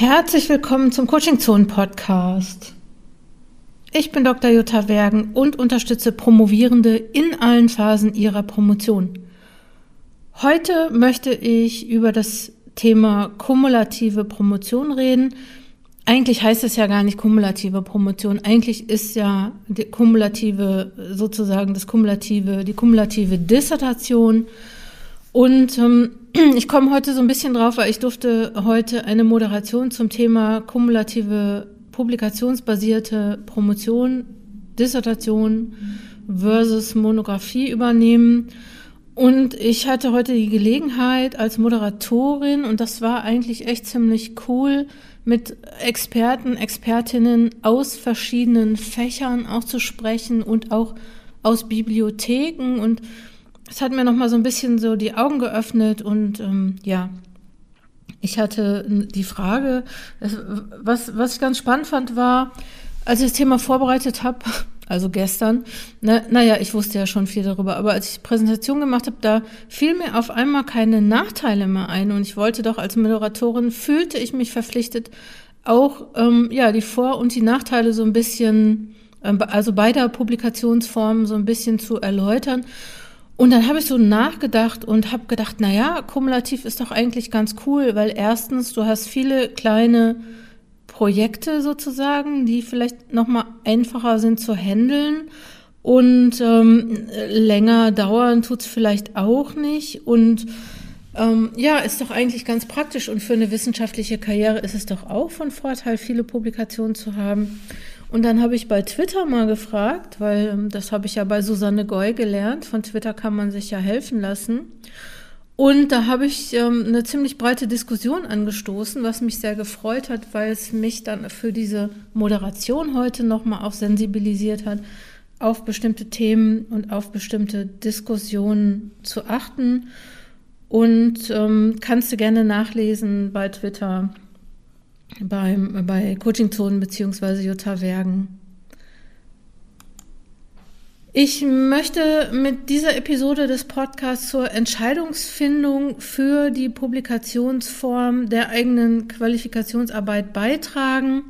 Herzlich willkommen zum Coaching Zone Podcast. Ich bin Dr. Jutta Wergen und unterstütze Promovierende in allen Phasen ihrer Promotion. Heute möchte ich über das Thema kumulative Promotion reden. Eigentlich heißt es ja gar nicht kumulative Promotion. Eigentlich ist ja die kumulative, sozusagen das kumulative, die kumulative Dissertation. Und ähm, ich komme heute so ein bisschen drauf, weil ich durfte heute eine Moderation zum Thema kumulative publikationsbasierte Promotion, Dissertation versus Monographie übernehmen. Und ich hatte heute die Gelegenheit als Moderatorin, und das war eigentlich echt ziemlich cool, mit Experten, Expertinnen aus verschiedenen Fächern auch zu sprechen und auch aus Bibliotheken und es hat mir noch mal so ein bisschen so die Augen geöffnet und ähm, ja, ich hatte die Frage, was, was ich ganz spannend fand, war, als ich das Thema vorbereitet habe, also gestern, na, naja, ich wusste ja schon viel darüber, aber als ich die Präsentation gemacht habe, da fiel mir auf einmal keine Nachteile mehr ein und ich wollte doch als Moderatorin, fühlte ich mich verpflichtet, auch ähm, ja die Vor- und die Nachteile so ein bisschen, ähm, also beider Publikationsformen so ein bisschen zu erläutern. Und dann habe ich so nachgedacht und habe gedacht, na ja, kumulativ ist doch eigentlich ganz cool, weil erstens du hast viele kleine Projekte sozusagen, die vielleicht noch mal einfacher sind zu handeln. Und ähm, länger dauern tut's vielleicht auch nicht. Und ähm, ja, ist doch eigentlich ganz praktisch. Und für eine wissenschaftliche Karriere ist es doch auch von Vorteil, viele Publikationen zu haben. Und dann habe ich bei Twitter mal gefragt, weil ähm, das habe ich ja bei Susanne Goy gelernt. Von Twitter kann man sich ja helfen lassen. Und da habe ich ähm, eine ziemlich breite Diskussion angestoßen, was mich sehr gefreut hat, weil es mich dann für diese Moderation heute nochmal auch sensibilisiert hat, auf bestimmte Themen und auf bestimmte Diskussionen zu achten. Und ähm, kannst du gerne nachlesen bei Twitter beim, bei Coaching-Zonen beziehungsweise Jutta Wergen. Ich möchte mit dieser Episode des Podcasts zur Entscheidungsfindung für die Publikationsform der eigenen Qualifikationsarbeit beitragen.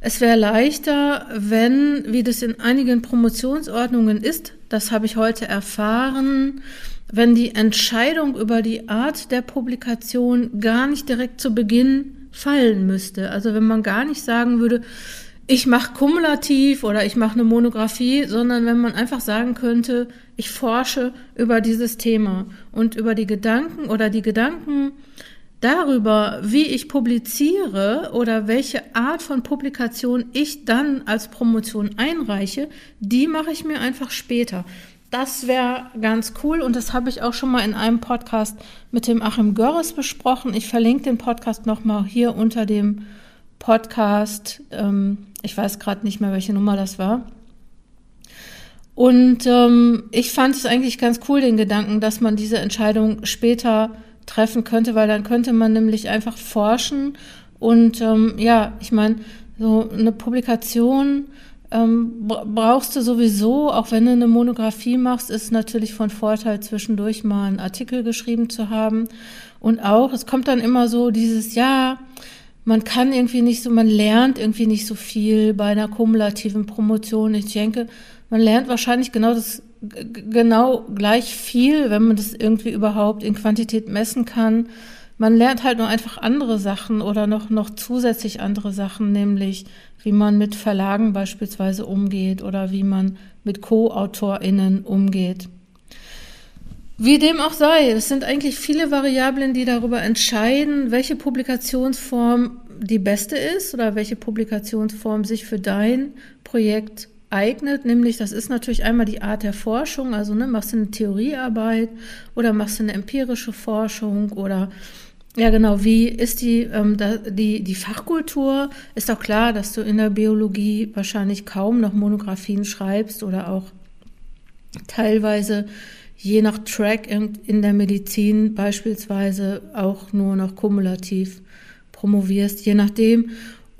Es wäre leichter, wenn, wie das in einigen Promotionsordnungen ist, das habe ich heute erfahren, wenn die Entscheidung über die Art der Publikation gar nicht direkt zu Beginn fallen müsste. Also wenn man gar nicht sagen würde, ich mache kumulativ oder ich mache eine Monographie, sondern wenn man einfach sagen könnte, ich forsche über dieses Thema und über die Gedanken oder die Gedanken darüber, wie ich publiziere oder welche Art von Publikation ich dann als Promotion einreiche, die mache ich mir einfach später. Das wäre ganz cool und das habe ich auch schon mal in einem Podcast mit dem Achim Görres besprochen. Ich verlinke den Podcast nochmal hier unter dem Podcast. Ähm, ich weiß gerade nicht mehr, welche Nummer das war. Und ähm, ich fand es eigentlich ganz cool, den Gedanken, dass man diese Entscheidung später treffen könnte, weil dann könnte man nämlich einfach forschen und ähm, ja, ich meine, so eine Publikation ähm, brauchst du sowieso, auch wenn du eine Monographie machst, ist natürlich von Vorteil, zwischendurch mal einen Artikel geschrieben zu haben. Und auch, es kommt dann immer so dieses, ja, man kann irgendwie nicht so, man lernt irgendwie nicht so viel bei einer kumulativen Promotion. Ich denke, man lernt wahrscheinlich genau das, genau gleich viel, wenn man das irgendwie überhaupt in Quantität messen kann. Man lernt halt nur einfach andere Sachen oder noch, noch zusätzlich andere Sachen, nämlich wie man mit Verlagen beispielsweise umgeht oder wie man mit Co-AutorInnen umgeht. Wie dem auch sei, es sind eigentlich viele Variablen, die darüber entscheiden, welche Publikationsform die beste ist oder welche Publikationsform sich für dein Projekt eignet. Nämlich, das ist natürlich einmal die Art der Forschung, also ne, machst du eine Theoriearbeit oder machst du eine empirische Forschung oder ja, genau. Wie ist die, ähm, da, die, die Fachkultur? Ist auch klar, dass du in der Biologie wahrscheinlich kaum noch Monographien schreibst oder auch teilweise je nach Track in, in der Medizin beispielsweise auch nur noch kumulativ promovierst, je nachdem.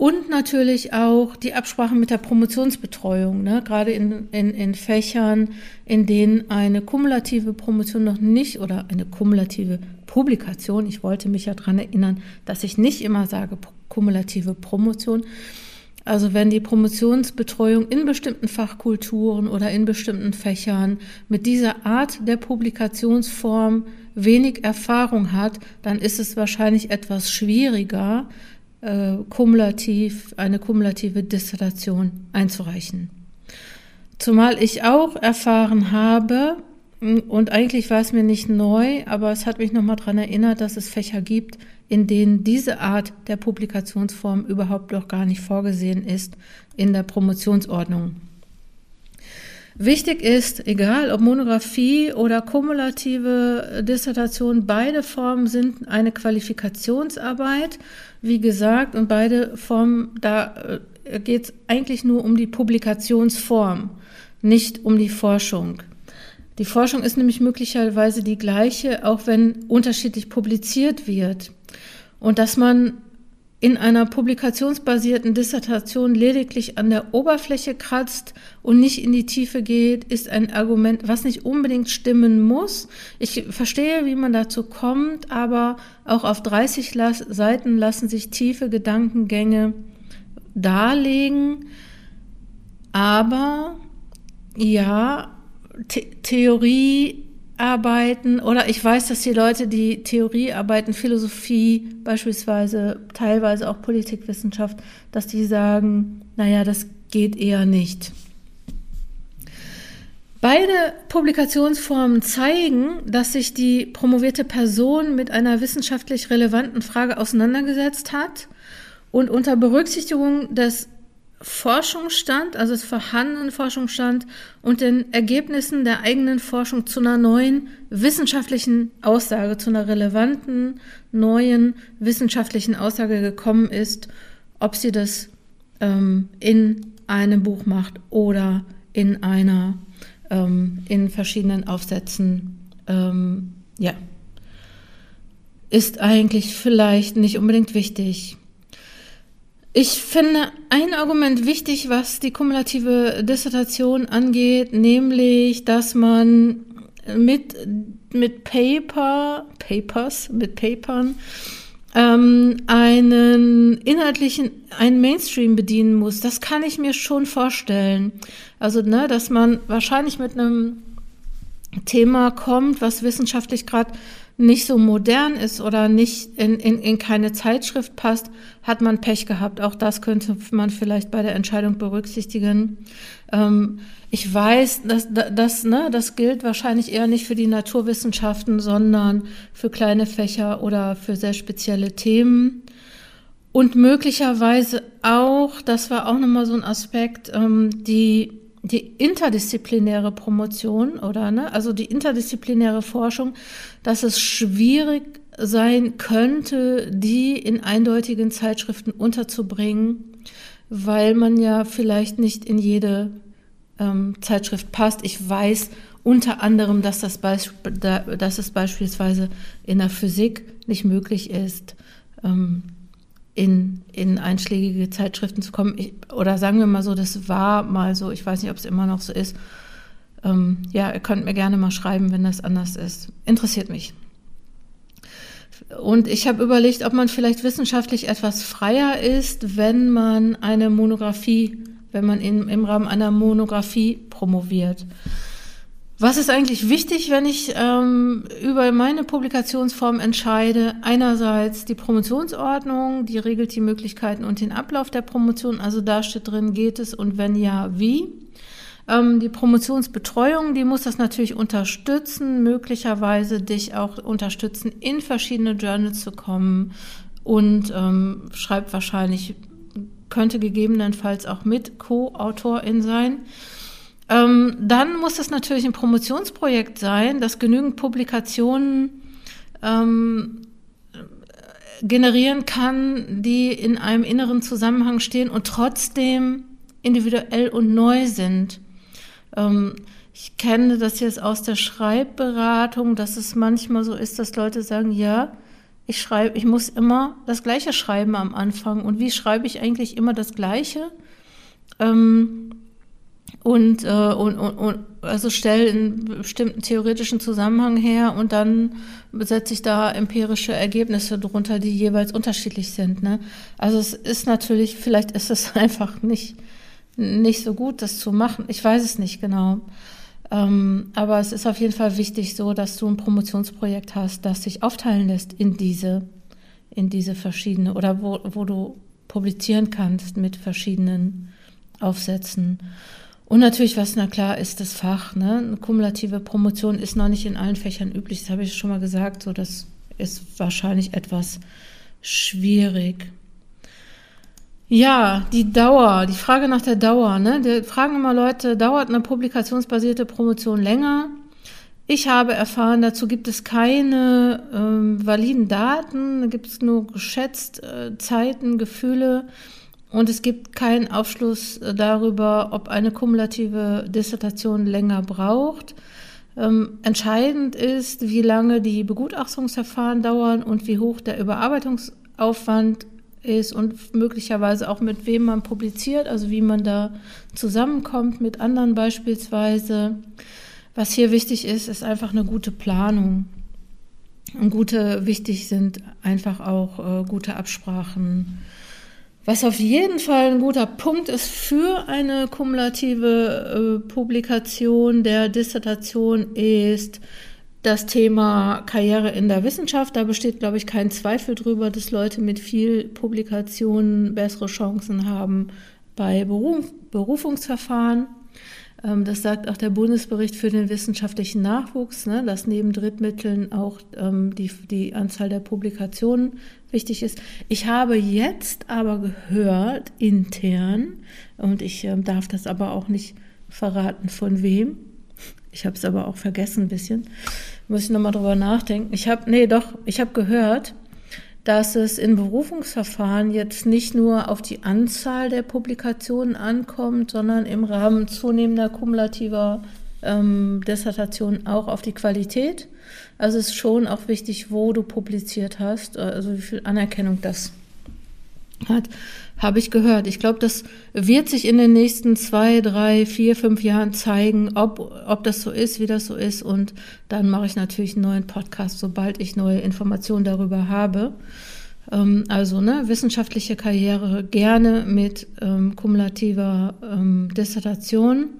Und natürlich auch die Absprache mit der Promotionsbetreuung, ne? gerade in, in, in Fächern, in denen eine kumulative Promotion noch nicht oder eine kumulative Publikation, ich wollte mich ja daran erinnern, dass ich nicht immer sage kumulative Promotion, also wenn die Promotionsbetreuung in bestimmten Fachkulturen oder in bestimmten Fächern mit dieser Art der Publikationsform wenig Erfahrung hat, dann ist es wahrscheinlich etwas schwieriger, äh, kumulativ, eine kumulative Dissertation einzureichen. Zumal ich auch erfahren habe, und eigentlich war es mir nicht neu, aber es hat mich nochmal daran erinnert, dass es Fächer gibt, in denen diese Art der Publikationsform überhaupt noch gar nicht vorgesehen ist in der Promotionsordnung. Wichtig ist, egal ob Monographie oder kumulative Dissertation, beide Formen sind eine Qualifikationsarbeit, wie gesagt, und beide Formen, da äh, geht es eigentlich nur um die Publikationsform, nicht um die Forschung. Die Forschung ist nämlich möglicherweise die gleiche, auch wenn unterschiedlich publiziert wird. Und dass man in einer publikationsbasierten Dissertation lediglich an der Oberfläche kratzt und nicht in die Tiefe geht, ist ein Argument, was nicht unbedingt stimmen muss. Ich verstehe, wie man dazu kommt, aber auch auf 30 Seiten lassen sich tiefe Gedankengänge darlegen. Aber ja, The Theoriearbeiten oder ich weiß, dass die Leute, die Theoriearbeiten, Philosophie beispielsweise, teilweise auch Politikwissenschaft, dass die sagen, naja, das geht eher nicht. Beide Publikationsformen zeigen, dass sich die promovierte Person mit einer wissenschaftlich relevanten Frage auseinandergesetzt hat und unter Berücksichtigung des Forschungsstand, also des vorhandenen Forschungsstand und den Ergebnissen der eigenen Forschung zu einer neuen wissenschaftlichen Aussage, zu einer relevanten neuen wissenschaftlichen Aussage gekommen ist, ob sie das ähm, in einem Buch macht oder in einer, ähm, in verschiedenen Aufsätzen, ähm, ja, ist eigentlich vielleicht nicht unbedingt wichtig. Ich finde ein Argument wichtig, was die kumulative Dissertation angeht, nämlich, dass man mit, mit Paper, Papers, mit Papern, ähm, einen inhaltlichen, einen Mainstream bedienen muss. Das kann ich mir schon vorstellen. Also, ne, dass man wahrscheinlich mit einem Thema kommt, was wissenschaftlich gerade nicht so modern ist oder nicht in, in, in keine Zeitschrift passt, hat man Pech gehabt. Auch das könnte man vielleicht bei der Entscheidung berücksichtigen. Ähm, ich weiß, dass das, ne, das gilt wahrscheinlich eher nicht für die Naturwissenschaften, sondern für kleine Fächer oder für sehr spezielle Themen. Und möglicherweise auch, das war auch nochmal so ein Aspekt, ähm, die die interdisziplinäre Promotion oder ne, also die interdisziplinäre Forschung, dass es schwierig sein könnte, die in eindeutigen Zeitschriften unterzubringen, weil man ja vielleicht nicht in jede ähm, Zeitschrift passt. Ich weiß unter anderem, dass das, dass es beispielsweise in der Physik nicht möglich ist, ähm, in, in einschlägige Zeitschriften zu kommen. Ich, oder sagen wir mal so, das war mal so, ich weiß nicht, ob es immer noch so ist. Ähm, ja, ihr könnt mir gerne mal schreiben, wenn das anders ist. Interessiert mich. Und ich habe überlegt, ob man vielleicht wissenschaftlich etwas freier ist, wenn man eine Monographie, wenn man in, im Rahmen einer Monographie promoviert. Was ist eigentlich wichtig, wenn ich ähm, über meine Publikationsform entscheide? Einerseits die Promotionsordnung, die regelt die Möglichkeiten und den Ablauf der Promotion. Also da steht drin, geht es und wenn ja, wie. Ähm, die Promotionsbetreuung, die muss das natürlich unterstützen, möglicherweise dich auch unterstützen, in verschiedene Journals zu kommen und ähm, schreibt wahrscheinlich, könnte gegebenenfalls auch mit Co-Autorin sein. Ähm, dann muss es natürlich ein Promotionsprojekt sein, das genügend Publikationen ähm, generieren kann, die in einem inneren Zusammenhang stehen und trotzdem individuell und neu sind. Ähm, ich kenne das jetzt aus der Schreibberatung, dass es manchmal so ist, dass Leute sagen, ja, ich schreibe, ich muss immer das Gleiche schreiben am Anfang. Und wie schreibe ich eigentlich immer das Gleiche? Ähm, und, äh, und, und, und also stelle einen bestimmten theoretischen Zusammenhang her und dann setze ich da empirische Ergebnisse drunter, die jeweils unterschiedlich sind. Ne? Also es ist natürlich, vielleicht ist es einfach nicht, nicht so gut, das zu machen. Ich weiß es nicht genau. Ähm, aber es ist auf jeden Fall wichtig so, dass du ein Promotionsprojekt hast, das sich aufteilen lässt in diese, in diese verschiedene oder wo, wo du publizieren kannst mit verschiedenen Aufsätzen. Und natürlich, was na klar ist, das Fach. Ne? Eine kumulative Promotion ist noch nicht in allen Fächern üblich. Das habe ich schon mal gesagt. So, das ist wahrscheinlich etwas schwierig. Ja, die Dauer, die Frage nach der Dauer. Ne? Die fragen immer Leute, dauert eine publikationsbasierte Promotion länger? Ich habe erfahren, dazu gibt es keine ähm, validen Daten, da gibt es nur geschätzt äh, Zeiten, Gefühle. Und es gibt keinen Aufschluss äh, darüber, ob eine kumulative Dissertation länger braucht. Ähm, entscheidend ist, wie lange die Begutachtungsverfahren dauern und wie hoch der Überarbeitungsaufwand ist und möglicherweise auch mit wem man publiziert, also wie man da zusammenkommt mit anderen beispielsweise. Was hier wichtig ist, ist einfach eine gute Planung. Und gute, wichtig sind einfach auch äh, gute Absprachen was auf jeden Fall ein guter Punkt ist für eine kumulative äh, Publikation der Dissertation ist das Thema Karriere in der Wissenschaft. Da besteht, glaube ich, kein Zweifel drüber, dass Leute mit viel Publikationen bessere Chancen haben bei Beruf Berufungsverfahren. Ähm, das sagt auch der Bundesbericht für den wissenschaftlichen Nachwuchs, ne, dass neben Drittmitteln auch ähm, die, die Anzahl der Publikationen wichtig ist. Ich habe jetzt aber gehört, intern, und ich ähm, darf das aber auch nicht verraten, von wem. Ich habe es aber auch vergessen ein bisschen. Muss ich nochmal drüber nachdenken. Ich habe, nee, doch, ich habe gehört, dass es in Berufungsverfahren jetzt nicht nur auf die Anzahl der Publikationen ankommt, sondern im Rahmen zunehmender kumulativer ähm, Dissertationen auch auf die Qualität. Also es ist schon auch wichtig, wo du publiziert hast, also wie viel Anerkennung das hat, habe ich gehört. Ich glaube, das wird sich in den nächsten zwei, drei, vier, fünf Jahren zeigen, ob, ob das so ist, wie das so ist. Und dann mache ich natürlich einen neuen Podcast, sobald ich neue Informationen darüber habe. Ähm, also ne, wissenschaftliche Karriere gerne mit ähm, kumulativer ähm, Dissertation.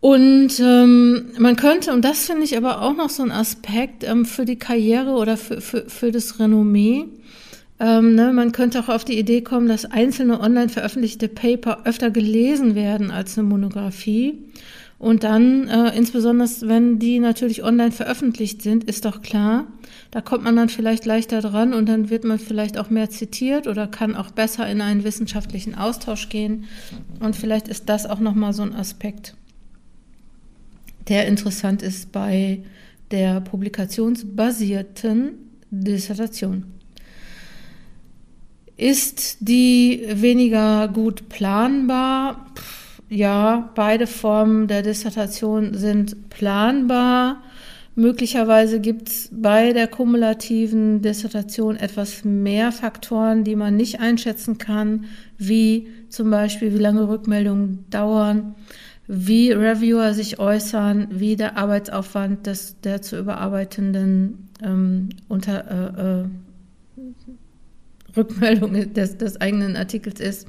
Und ähm, man könnte, und das finde ich aber auch noch so ein Aspekt ähm, für die Karriere oder für, für, für das Renommee, ähm, ne, man könnte auch auf die Idee kommen, dass einzelne online veröffentlichte Paper öfter gelesen werden als eine Monographie. Und dann, äh, insbesondere wenn die natürlich online veröffentlicht sind, ist doch klar, da kommt man dann vielleicht leichter dran und dann wird man vielleicht auch mehr zitiert oder kann auch besser in einen wissenschaftlichen Austausch gehen. Und vielleicht ist das auch nochmal so ein Aspekt, der interessant ist bei der publikationsbasierten Dissertation. Ist die weniger gut planbar? Ja, beide Formen der Dissertation sind planbar. Möglicherweise gibt es bei der kumulativen Dissertation etwas mehr Faktoren, die man nicht einschätzen kann, wie zum Beispiel, wie lange Rückmeldungen dauern, wie Reviewer sich äußern, wie der Arbeitsaufwand des, der zu überarbeitenden ähm, unter, äh, äh, Rückmeldung des, des eigenen Artikels ist.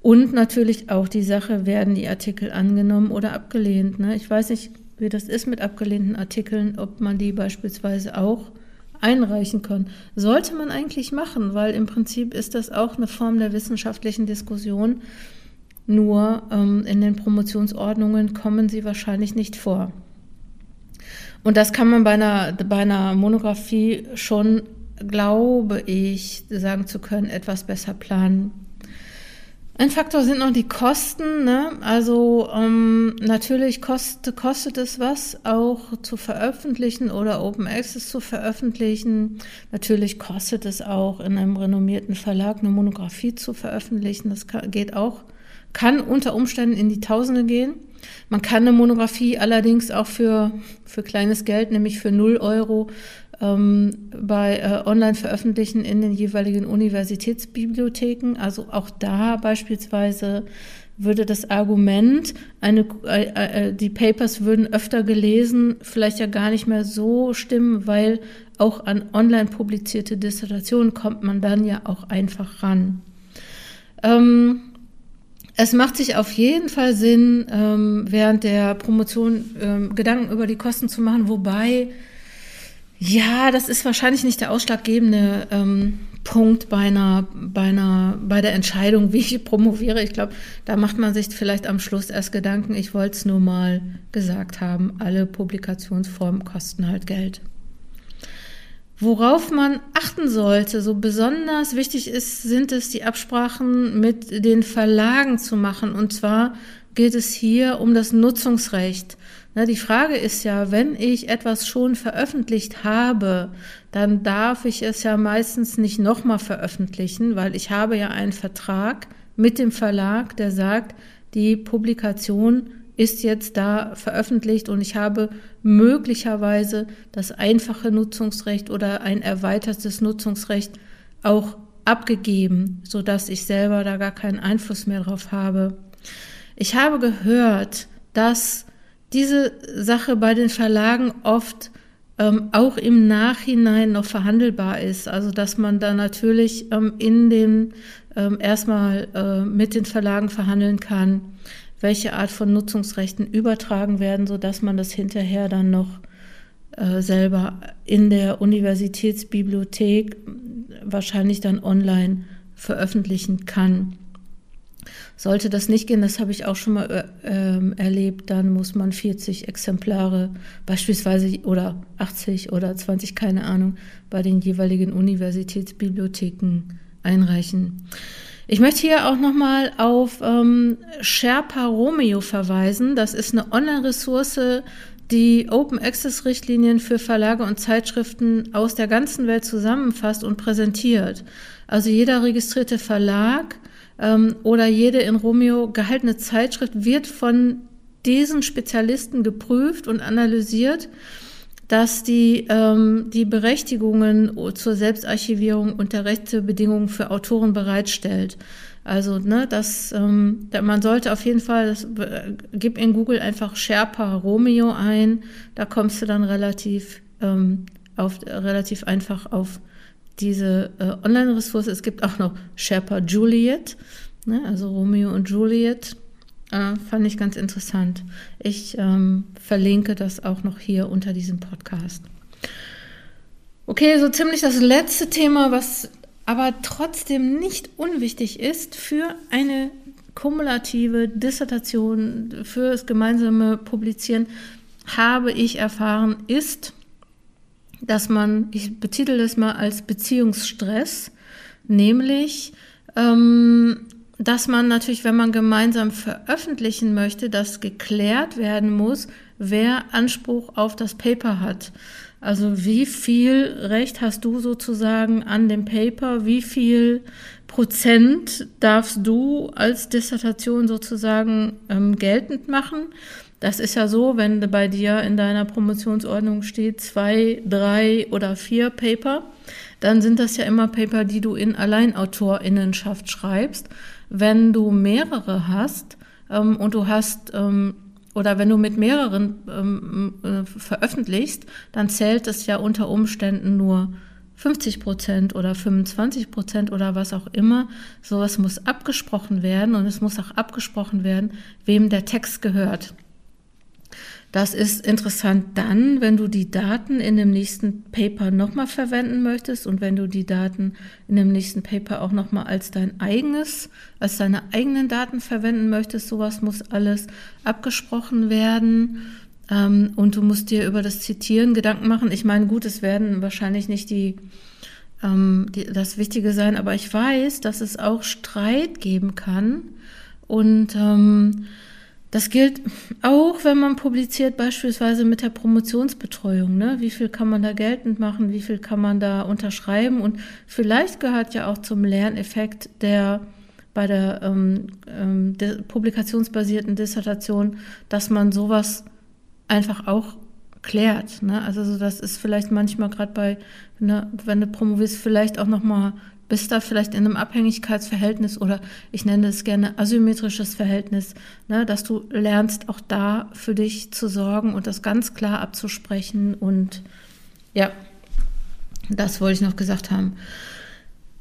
Und natürlich auch die Sache, werden die Artikel angenommen oder abgelehnt. Ne? Ich weiß nicht, wie das ist mit abgelehnten Artikeln, ob man die beispielsweise auch einreichen kann. Sollte man eigentlich machen, weil im Prinzip ist das auch eine Form der wissenschaftlichen Diskussion. Nur ähm, in den Promotionsordnungen kommen sie wahrscheinlich nicht vor. Und das kann man bei einer, bei einer Monographie schon glaube ich, sagen zu können, etwas besser planen. Ein Faktor sind noch die Kosten. Ne? Also ähm, natürlich kost, kostet es was, auch zu veröffentlichen oder Open Access zu veröffentlichen. Natürlich kostet es auch in einem renommierten Verlag eine Monographie zu veröffentlichen. Das kann, geht auch kann unter Umständen in die Tausende gehen. Man kann eine Monographie allerdings auch für, für kleines Geld, nämlich für 0 Euro, ähm, bei äh, online veröffentlichen in den jeweiligen Universitätsbibliotheken. Also auch da beispielsweise würde das Argument, eine, äh, äh, die Papers würden öfter gelesen, vielleicht ja gar nicht mehr so stimmen, weil auch an online publizierte Dissertationen kommt man dann ja auch einfach ran. Ähm, es macht sich auf jeden Fall Sinn, ähm, während der Promotion ähm, Gedanken über die Kosten zu machen, wobei, ja, das ist wahrscheinlich nicht der ausschlaggebende ähm, Punkt bei einer, bei einer, bei der Entscheidung, wie ich promoviere. Ich glaube, da macht man sich vielleicht am Schluss erst Gedanken. Ich wollte es nur mal gesagt haben. Alle Publikationsformen kosten halt Geld. Worauf man achten sollte, so besonders wichtig ist, sind es die Absprachen mit den Verlagen zu machen. Und zwar geht es hier um das Nutzungsrecht. Na, die Frage ist ja, wenn ich etwas schon veröffentlicht habe, dann darf ich es ja meistens nicht nochmal veröffentlichen, weil ich habe ja einen Vertrag mit dem Verlag, der sagt, die Publikation ist jetzt da veröffentlicht und ich habe möglicherweise das einfache Nutzungsrecht oder ein erweitertes Nutzungsrecht auch abgegeben, so dass ich selber da gar keinen Einfluss mehr drauf habe. Ich habe gehört, dass diese Sache bei den Verlagen oft ähm, auch im Nachhinein noch verhandelbar ist. Also dass man da natürlich ähm, in dem ähm, erstmal äh, mit den Verlagen verhandeln kann welche Art von Nutzungsrechten übertragen werden, sodass man das hinterher dann noch äh, selber in der Universitätsbibliothek wahrscheinlich dann online veröffentlichen kann. Sollte das nicht gehen, das habe ich auch schon mal äh, erlebt, dann muss man 40 Exemplare beispielsweise oder 80 oder 20, keine Ahnung, bei den jeweiligen Universitätsbibliotheken einreichen. Ich möchte hier auch nochmal auf ähm, Sherpa Romeo verweisen. Das ist eine Online-Ressource, die Open Access Richtlinien für Verlage und Zeitschriften aus der ganzen Welt zusammenfasst und präsentiert. Also jeder registrierte Verlag ähm, oder jede in Romeo gehaltene Zeitschrift wird von diesen Spezialisten geprüft und analysiert dass die, ähm, die Berechtigungen zur Selbstarchivierung und der Rechtebedingungen für Autoren bereitstellt. Also, ne, das, ähm, man sollte auf jeden Fall, das, äh, gib in Google einfach Sherpa Romeo ein, da kommst du dann relativ, ähm, auf, relativ einfach auf diese äh, Online-Ressource. Es gibt auch noch Sherpa Juliet, ne, also Romeo und Juliet. Äh, fand ich ganz interessant. Ich ähm, verlinke das auch noch hier unter diesem Podcast. Okay, so ziemlich das letzte Thema, was aber trotzdem nicht unwichtig ist für eine kumulative Dissertation, für das gemeinsame Publizieren, habe ich erfahren, ist, dass man, ich betitel das mal als Beziehungsstress, nämlich ähm, dass man natürlich, wenn man gemeinsam veröffentlichen möchte, dass geklärt werden muss, wer Anspruch auf das Paper hat. Also wie viel Recht hast du sozusagen an dem Paper? Wie viel Prozent darfst du als Dissertation sozusagen ähm, geltend machen? Das ist ja so, wenn bei dir in deiner Promotionsordnung steht zwei, drei oder vier Paper, dann sind das ja immer Paper, die du in Alleinautorinnenschaft schreibst wenn du mehrere hast ähm, und du hast ähm, oder wenn du mit mehreren ähm, äh, veröffentlichst, dann zählt es ja unter Umständen nur 50 Prozent oder 25 Prozent oder was auch immer. Sowas muss abgesprochen werden und es muss auch abgesprochen werden, wem der Text gehört. Das ist interessant dann, wenn du die Daten in dem nächsten Paper nochmal verwenden möchtest und wenn du die Daten in dem nächsten Paper auch nochmal als dein eigenes, als deine eigenen Daten verwenden möchtest. Sowas muss alles abgesprochen werden. Ähm, und du musst dir über das Zitieren Gedanken machen. Ich meine, gut, es werden wahrscheinlich nicht die, ähm, die, das Wichtige sein, aber ich weiß, dass es auch Streit geben kann. Und ähm, das gilt auch, wenn man publiziert, beispielsweise mit der Promotionsbetreuung. Ne? Wie viel kann man da geltend machen? Wie viel kann man da unterschreiben? Und vielleicht gehört ja auch zum Lerneffekt der bei der ähm, ähm, publikationsbasierten Dissertation, dass man sowas einfach auch klärt. Ne? Also so, das ist vielleicht manchmal gerade bei, ne, wenn du promovierst, vielleicht auch nochmal bist da vielleicht in einem Abhängigkeitsverhältnis oder ich nenne es gerne asymmetrisches Verhältnis, ne, dass du lernst, auch da für dich zu sorgen und das ganz klar abzusprechen. Und ja, das wollte ich noch gesagt haben.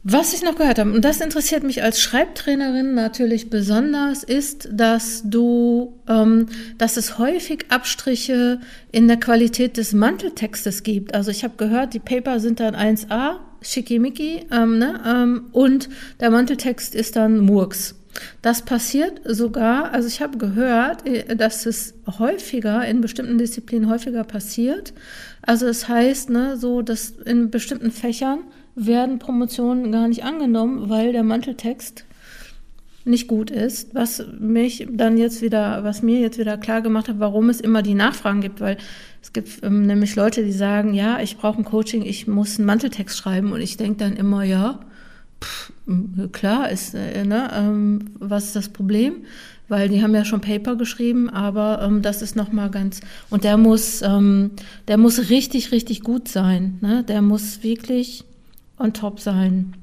Was ich noch gehört habe, und das interessiert mich als Schreibtrainerin natürlich besonders, ist, dass du, ähm, dass es häufig Abstriche in der Qualität des Manteltextes gibt. Also ich habe gehört, die Paper sind dann 1a, schickimicki, ähm, ne, ähm, und der Manteltext ist dann Murks. Das passiert sogar, also ich habe gehört, äh, dass es häufiger in bestimmten Disziplinen häufiger passiert. Also das heißt, ne, so dass in bestimmten Fächern werden Promotionen gar nicht angenommen, weil der Manteltext nicht gut ist, was mich dann jetzt wieder, was mir jetzt wieder klar gemacht hat, warum es immer die Nachfragen gibt, weil es gibt ähm, nämlich Leute, die sagen, ja, ich brauche ein Coaching, ich muss einen Manteltext schreiben und ich denke dann immer, ja, pff, klar ist, äh, ne, ähm, was ist das Problem? Weil die haben ja schon Paper geschrieben, aber ähm, das ist nochmal ganz, und der muss, ähm, der muss richtig, richtig gut sein, ne? Der muss wirklich on top sein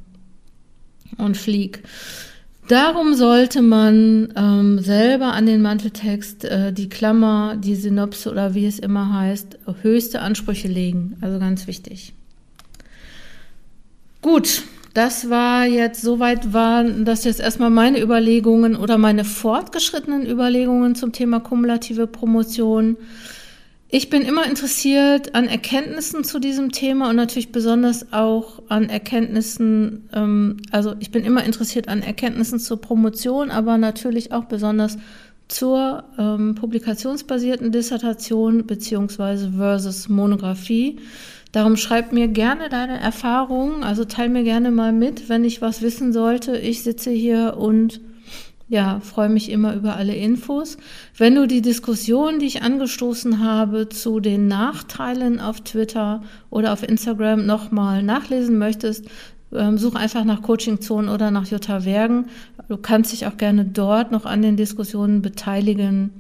und flieg. Darum sollte man ähm, selber an den Manteltext äh, die Klammer, die Synopse oder wie es immer heißt, höchste Ansprüche legen. Also ganz wichtig. Gut, das war jetzt, soweit waren das jetzt erstmal meine Überlegungen oder meine fortgeschrittenen Überlegungen zum Thema kumulative Promotion. Ich bin immer interessiert an Erkenntnissen zu diesem Thema und natürlich besonders auch an Erkenntnissen, ähm, also ich bin immer interessiert an Erkenntnissen zur Promotion, aber natürlich auch besonders zur ähm, publikationsbasierten Dissertation beziehungsweise versus Monographie. Darum schreib mir gerne deine Erfahrungen, also teil mir gerne mal mit, wenn ich was wissen sollte. Ich sitze hier und ja, freue mich immer über alle Infos. Wenn du die Diskussion, die ich angestoßen habe zu den Nachteilen auf Twitter oder auf Instagram nochmal nachlesen möchtest, ähm, such einfach nach Coaching Zone oder nach Jutta Wergen. Du kannst dich auch gerne dort noch an den Diskussionen beteiligen.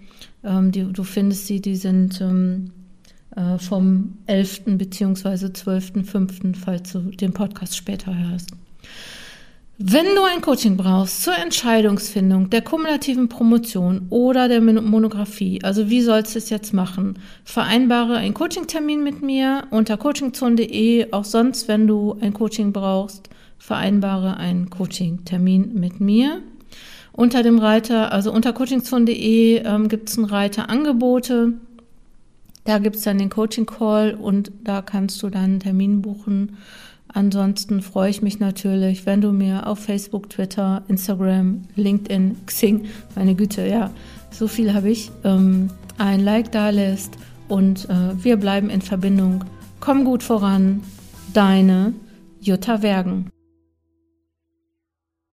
Ähm, du findest sie, die sind ähm, äh, vom 11. bzw. 12.05., falls du den Podcast später hörst. Wenn du ein Coaching brauchst zur Entscheidungsfindung der kumulativen Promotion oder der Monographie, also wie sollst du es jetzt machen? Vereinbare einen Coachingtermin mit mir unter coachingzone.de. Auch sonst, wenn du ein Coaching brauchst, vereinbare einen Coachingtermin mit mir. Unter dem Reiter, also unter coachingzone.de ähm, gibt es einen Reiter Angebote. Da gibt es dann den Coaching Call und da kannst du dann einen Termin buchen Ansonsten freue ich mich natürlich, wenn du mir auf Facebook, Twitter, Instagram, LinkedIn, Xing, meine Güte, ja, so viel habe ich, ähm, ein Like da lässt und äh, wir bleiben in Verbindung. Komm gut voran, deine Jutta Wergen.